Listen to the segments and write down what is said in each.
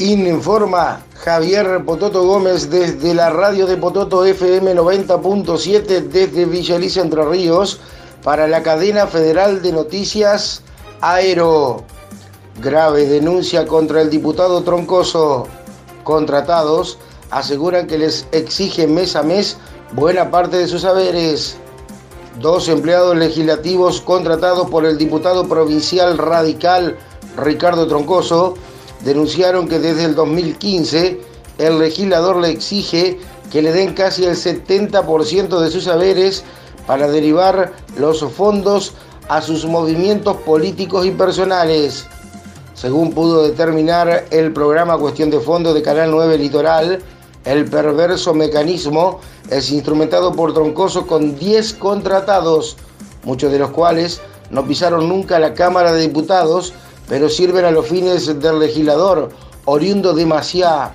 Informa Javier Pototo Gómez desde la radio de Pototo FM 90.7 desde Villa Alicia Entre Ríos para la cadena federal de noticias Aero. Grave denuncia contra el diputado Troncoso. Contratados aseguran que les exigen mes a mes buena parte de sus saberes. Dos empleados legislativos contratados por el diputado provincial radical Ricardo Troncoso denunciaron que desde el 2015 el legislador le exige que le den casi el 70% de sus saberes para derivar los fondos a sus movimientos políticos y personales. Según pudo determinar el programa Cuestión de Fondo de Canal 9 Litoral, el perverso mecanismo es instrumentado por Troncoso con 10 contratados, muchos de los cuales no pisaron nunca la Cámara de Diputados, pero sirven a los fines del legislador, oriundo de Maciá.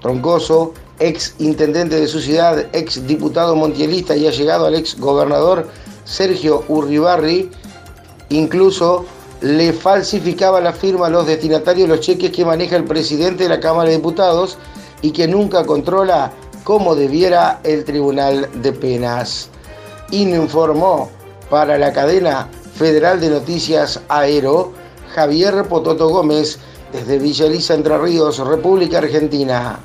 Troncoso, ex intendente de su ciudad, ex diputado montielista y ha llegado al ex gobernador Sergio Urribarri, incluso le falsificaba la firma a los destinatarios los cheques que maneja el presidente de la Cámara de Diputados y que nunca controla como debiera el Tribunal de Penas. Informó para la cadena federal de noticias Aero Javier Pototo Gómez desde Villa Elisa, Entre Ríos, República Argentina.